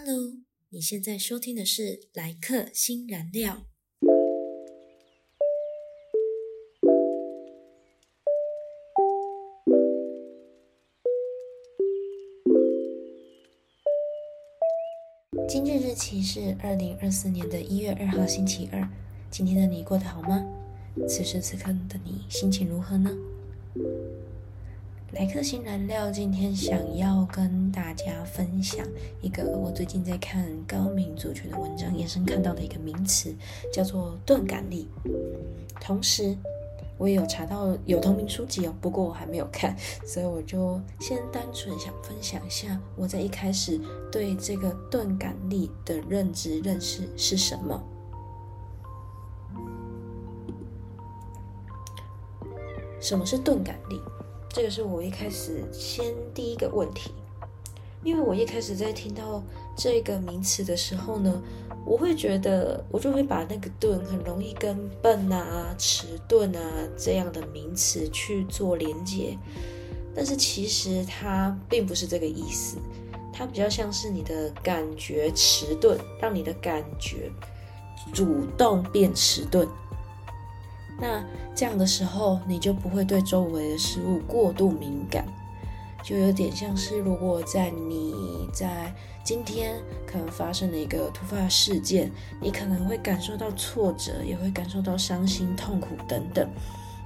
Hello，你现在收听的是来客新燃料。今日日期是二零二四年的一月二号星期二。今天的你过得好吗？此时此刻的你心情如何呢？莱克星燃料今天想要跟大家分享一个我最近在看高敏族群的文章延伸看到的一个名词，叫做钝感力。同时，我也有查到有同名书籍哦，不过我还没有看，所以我就先单纯想分享一下我在一开始对这个钝感力的认知认识是什么。什么是钝感力？这个是我一开始先第一个问题，因为我一开始在听到这个名词的时候呢，我会觉得我就会把那个钝很容易跟笨啊、迟钝啊这样的名词去做连接，但是其实它并不是这个意思，它比较像是你的感觉迟钝，让你的感觉主动变迟钝。那这样的时候，你就不会对周围的事物过度敏感，就有点像是如果在你在今天可能发生了一个突发事件，你可能会感受到挫折，也会感受到伤心、痛苦等等。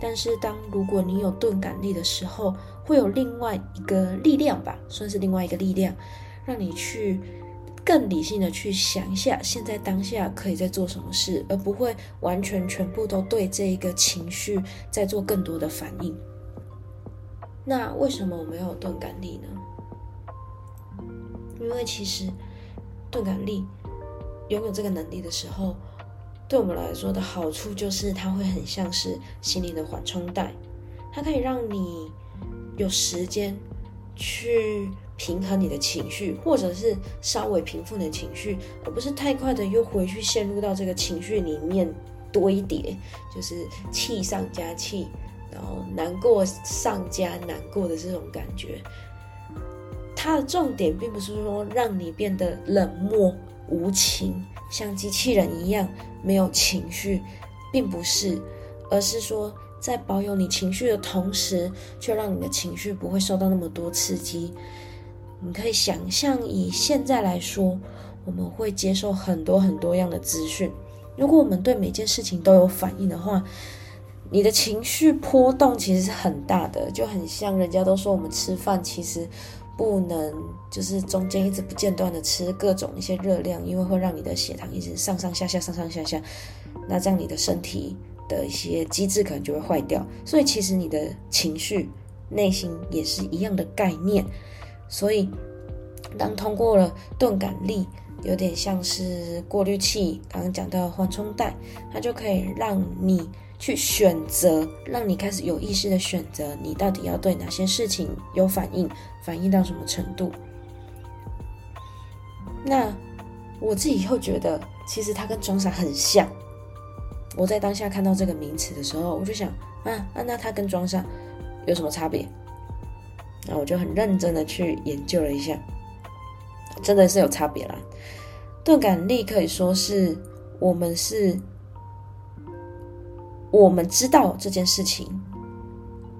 但是当如果你有钝感力的时候，会有另外一个力量吧，算是另外一个力量，让你去。更理性的去想一下，现在当下可以在做什么事，而不会完全全部都对这一个情绪在做更多的反应。那为什么我们要有钝感力呢？因为其实钝感力拥有这个能力的时候，对我们来说的好处就是它会很像是心灵的缓冲带，它可以让你有时间去。平衡你的情绪，或者是稍微平复你的情绪，而不是太快的又回去陷入到这个情绪里面堆叠，就是气上加气，然后难过上加难过的这种感觉。它的重点并不是说让你变得冷漠无情，像机器人一样没有情绪，并不是，而是说在保有你情绪的同时，却让你的情绪不会受到那么多刺激。你可以想象，以现在来说，我们会接受很多很多样的资讯。如果我们对每件事情都有反应的话，你的情绪波动其实是很大的，就很像人家都说我们吃饭其实不能就是中间一直不间断的吃各种一些热量，因为会让你的血糖一直上上下下上上下下，那这样你的身体的一些机制可能就会坏掉。所以其实你的情绪内心也是一样的概念。所以，当通过了钝感力，有点像是过滤器，刚刚讲到缓冲带，它就可以让你去选择，让你开始有意识的选择，你到底要对哪些事情有反应，反应到什么程度。那我自己又觉得，其实它跟装傻很像。我在当下看到这个名词的时候，我就想，啊啊，那它跟装傻有什么差别？那我就很认真的去研究了一下，真的是有差别啦。钝感力可以说是我们是，我们知道这件事情，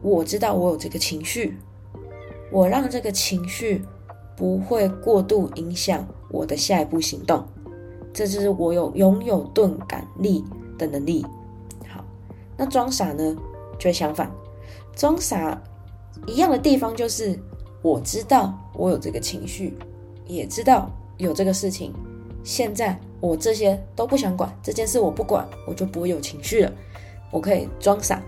我知道我有这个情绪，我让这个情绪不会过度影响我的下一步行动，这就是我有拥有钝感力的能力。好，那装傻呢，就相反，装傻。一样的地方就是，我知道我有这个情绪，也知道有这个事情。现在我这些都不想管，这件事我不管，我就不会有情绪了。我可以装傻，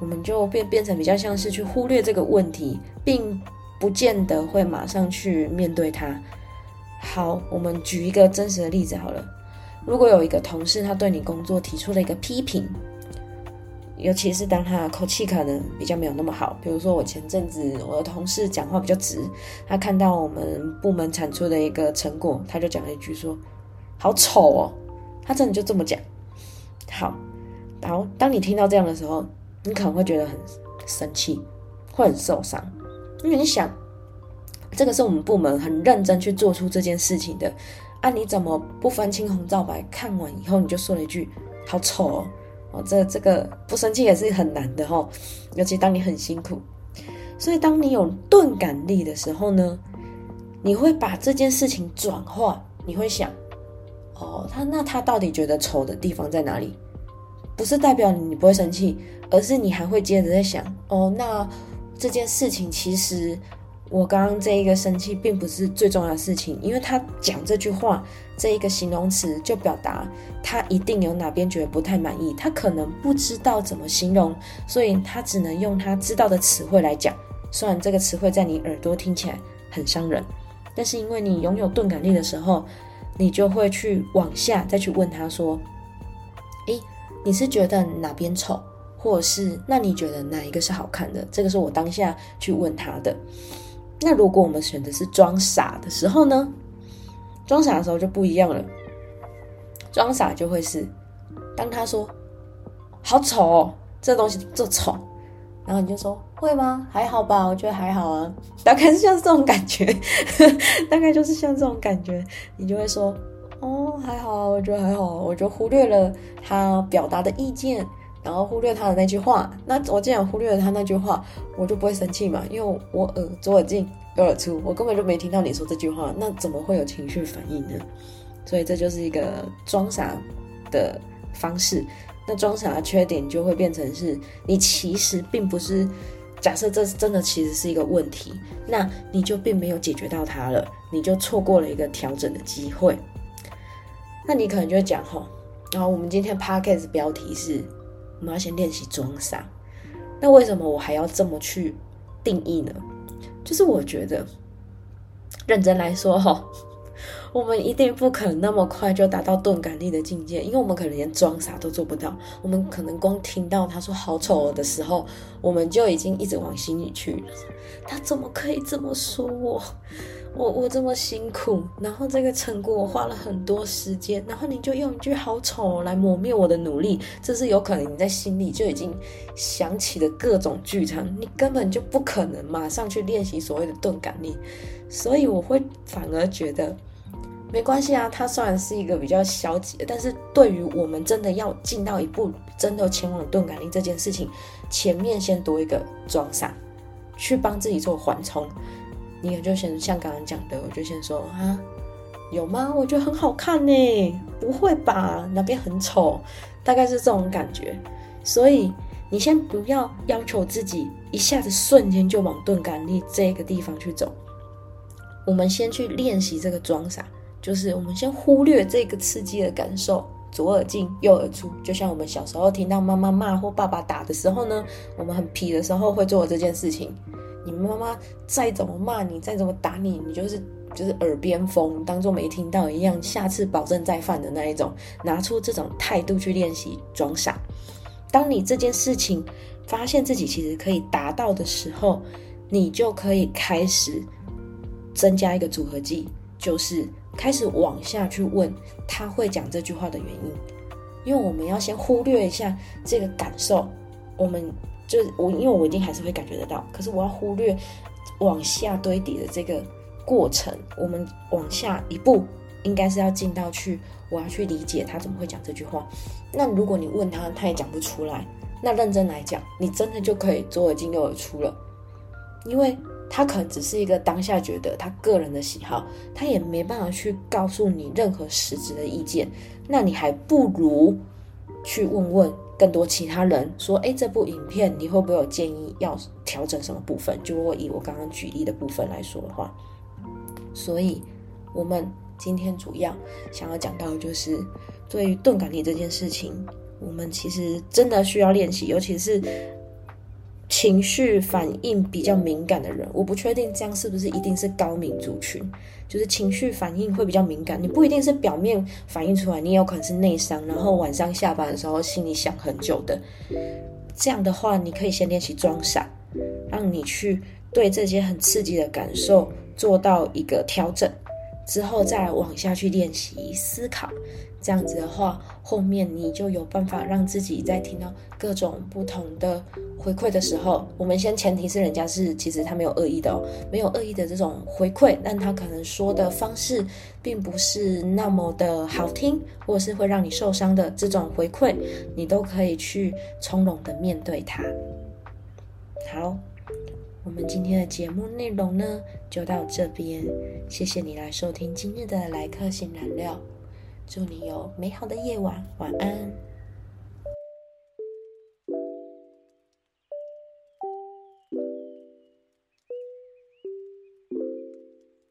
我们就变变成比较像是去忽略这个问题，并不见得会马上去面对它。好，我们举一个真实的例子好了。如果有一个同事他对你工作提出了一个批评。尤其是当他口气可能比较没有那么好，比如说我前阵子我的同事讲话比较直，他看到我们部门产出的一个成果，他就讲了一句说：“好丑哦。”他真的就这么讲。好，然后当你听到这样的时候，你可能会觉得很生气，会很受伤，因为你想，这个是我们部门很认真去做出这件事情的。啊，你怎么不分青红皂白？看完以后你就说了一句“好丑哦”，哦，这这个不生气也是很难的哈，尤其当你很辛苦。所以，当你有钝感力的时候呢，你会把这件事情转化，你会想，哦，他那他到底觉得丑的地方在哪里？不是代表你不会生气，而是你还会接着在想，哦，那这件事情其实。我刚刚这一个生气并不是最重要的事情，因为他讲这句话这一个形容词就表达他一定有哪边觉得不太满意，他可能不知道怎么形容，所以他只能用他知道的词汇来讲。虽然这个词汇在你耳朵听起来很伤人，但是因为你拥有钝感力的时候，你就会去往下再去问他说：“诶，你是觉得哪边丑，或者是那你觉得哪一个是好看的？”这个是我当下去问他的。那如果我们选的是装傻的时候呢？装傻的时候就不一样了。装傻就会是，当他说“好丑哦，这东西这丑”，然后你就说“会吗？还好吧，我觉得还好啊。”大概是像这种感觉，大概就是像这种感觉，你就会说“哦，还好，我觉得还好。”我就忽略了他表达的意见。然后忽略他的那句话，那我既然忽略了他那句话，我就不会生气嘛，因为我耳左耳进右耳出，我根本就没听到你说这句话，那怎么会有情绪反应呢？所以这就是一个装傻的方式。那装傻的缺点就会变成是你其实并不是假设这真的其实是一个问题，那你就并没有解决到它了，你就错过了一个调整的机会。那你可能就会讲吼，然后我们今天 podcast 标题是。我们要先练习装傻，那为什么我还要这么去定义呢？就是我觉得，认真来说哈，我们一定不可能那么快就达到钝感力的境界，因为我们可能连装傻都做不到。我们可能光听到他说“好丑”的时候，我们就已经一直往心里去，他怎么可以这么说我？我我这么辛苦，然后这个成果我花了很多时间，然后你就用一句“好丑”来抹灭我的努力，这是有可能你在心里就已经想起了各种剧场，你根本就不可能马上去练习所谓的钝感力，所以我会反而觉得没关系啊。它虽然是一个比较消极，但是对于我们真的要进到一步，真的前往钝感力这件事情，前面先多一个装傻，去帮自己做缓冲。你就先像刚刚讲的，我就先说啊，有吗？我觉得很好看呢，不会吧？那边很丑，大概是这种感觉。所以你先不要要求自己一下子瞬间就往钝感力这个地方去走。我们先去练习这个装傻，就是我们先忽略这个刺激的感受，左耳进右耳出。就像我们小时候听到妈妈骂或爸爸打的时候呢，我们很皮的时候会做这件事情。你妈妈再怎么骂你，再怎么打你，你就是就是耳边风，当做没听到一样。下次保证再犯的那一种，拿出这种态度去练习装傻。当你这件事情发现自己其实可以达到的时候，你就可以开始增加一个组合技，就是开始往下去问他会讲这句话的原因。因为我们要先忽略一下这个感受，我们。就是我，因为我一定还是会感觉得到，可是我要忽略往下堆叠的这个过程。我们往下一步，应该是要进到去，我要去理解他怎么会讲这句话。那如果你问他，他也讲不出来，那认真来讲，你真的就可以左耳进右耳出了，因为他可能只是一个当下觉得他个人的喜好，他也没办法去告诉你任何实质的意见。那你还不如去问问。更多其他人说：“哎，这部影片你会不会有建议要调整什么部分？”就如果以我刚刚举例的部分来说的话，所以我们今天主要想要讲到的就是对于钝感力这件事情，我们其实真的需要练习，尤其是。情绪反应比较敏感的人，我不确定这样是不是一定是高敏族群，就是情绪反应会比较敏感。你不一定是表面反应出来，你有可能是内伤，然后晚上下班的时候心里想很久的。这样的话，你可以先练习装傻，让你去对这些很刺激的感受做到一个调整。之后再往下去练习思考，这样子的话，后面你就有办法让自己在听到各种不同的回馈的时候，我们先前提是人家是其实他没有恶意的哦，没有恶意的这种回馈，但他可能说的方式并不是那么的好听，或者是会让你受伤的这种回馈，你都可以去从容的面对它。好。我们今天的节目内容呢，就到这边。谢谢你来收听今日的来客新燃料，祝你有美好的夜晚，晚安。